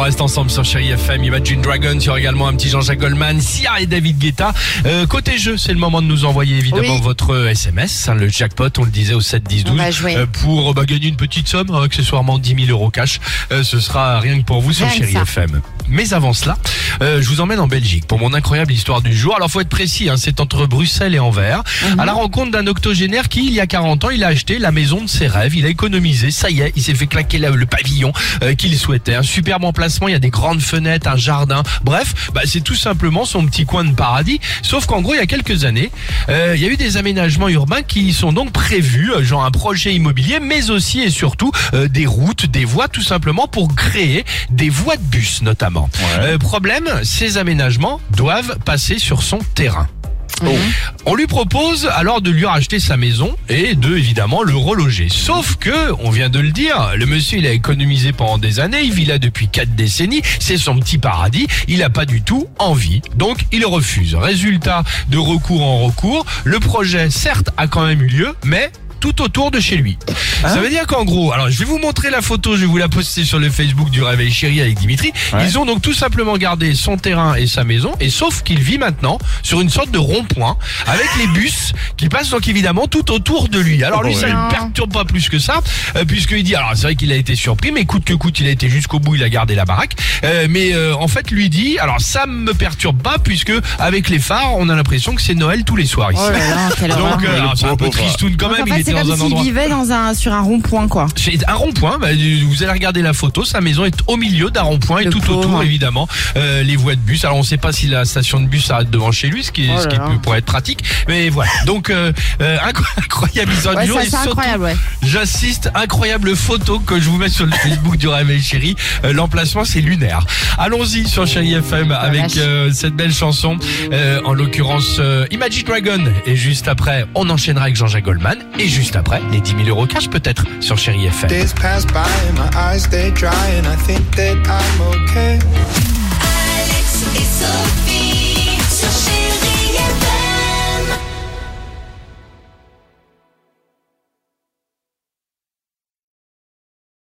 On reste ensemble sur Chéri FM. Imagine y aura également un petit Jean-Jacques Goldman, Sia et David Guetta. Euh, côté jeu, c'est le moment de nous envoyer évidemment Oui. votre SMS, hein, le jackpot, on le disait au 7 10 12 On va jouer. euh, pour bah, gagner une petite somme, hein, accessoirement 10 000 euros cash. Euh, ce sera rien que pour vous sur Chéri. FM. Mais avant cela, euh, je vous emmène en Belgique pour mon incroyable histoire du jour. Alors faut être précis, hein, c'est entre Bruxelles et Anvers, Mhm. à la rencontre d'un octogénaire qui, il y a 40 ans, il a acheté la maison de ses rêves, il a économisé, ça y est, il s'est fait claquer la- le pavillon euh, qu'il souhaitait. Un superbe emplacement, il y a des grandes fenêtres, un jardin, bref, bah, c'est tout simplement son petit coin de paradis. Sauf qu'en gros, il y a quelques années, euh, il y a eu des aménagements urbains qui sont donc prévus, euh, genre un projet immobilier, mais aussi et surtout euh, des routes, des voies, tout simplement pour créer des voies de bus notamment. Euh, problème, ces aménagements doivent passer sur son terrain. On lui propose alors de lui racheter sa maison et de évidemment le reloger. Sauf que, on vient de le dire, le monsieur il a économisé pendant des années, il vit là depuis quatre décennies, c'est son petit paradis, il a pas du tout envie, donc il refuse. Résultat de recours en recours, le projet certes a quand même eu lieu, mais tout autour de chez lui. Ça veut dire qu'en gros, alors je vais vous montrer la photo, je vais vous la poster sur le Facebook du Réveil Chéri avec Dimitri. Ils ont donc tout simplement gardé son terrain et sa maison, et sauf qu'il vit maintenant sur une sorte de rond-point avec les bus qui passent donc évidemment tout autour de lui. Alors lui, ça ne perturbe pas plus que ça, euh, puisqu'il dit, alors c'est vrai qu'il a été surpris, mais coûte que coûte, il a été jusqu'au bout, il a gardé la baraque. Euh, mais euh, en fait, lui dit, alors ça me perturbe pas, puisque avec les phares, on a l'impression que c'est Noël tous les soirs ici. Oh là. Donc, euh, c'est un peu pauvre. tristoun quand Donc, même, en il fait, était c'est comme s'il endroit. vivait dans un, sur un rond-point, quoi. C'est un rond-point, bah, vous allez regarder la photo, sa maison est au milieu d'un rond-point et tout pauvre. autour évidemment euh, les voies de bus. Alors on ne sait pas si la station de bus s'arrête devant chez lui, ce qui, est- Oh ce qui pourrait être pratique. Mais voilà, donc euh, euh, incro- incroyable histoire Ouais, du jour et surtout, incroyable, ouais. J'insiste, incroyable photo que je vous mets sur le Facebook du Réveil Chéri. Euh, L'emplacement c'est lunaire. Allons-y sur Chéri FM avec euh, cette belle chanson, euh, en l'occurrence euh, Imagine Dragon. Et juste après, on enchaînera avec Jean-Jacques Goldman. Et juste après, les 10 000 euros cash peut-être sur Chéri FM. Days pass by and my eyes stay dry and I think that I'm okay. Alex et Sophie.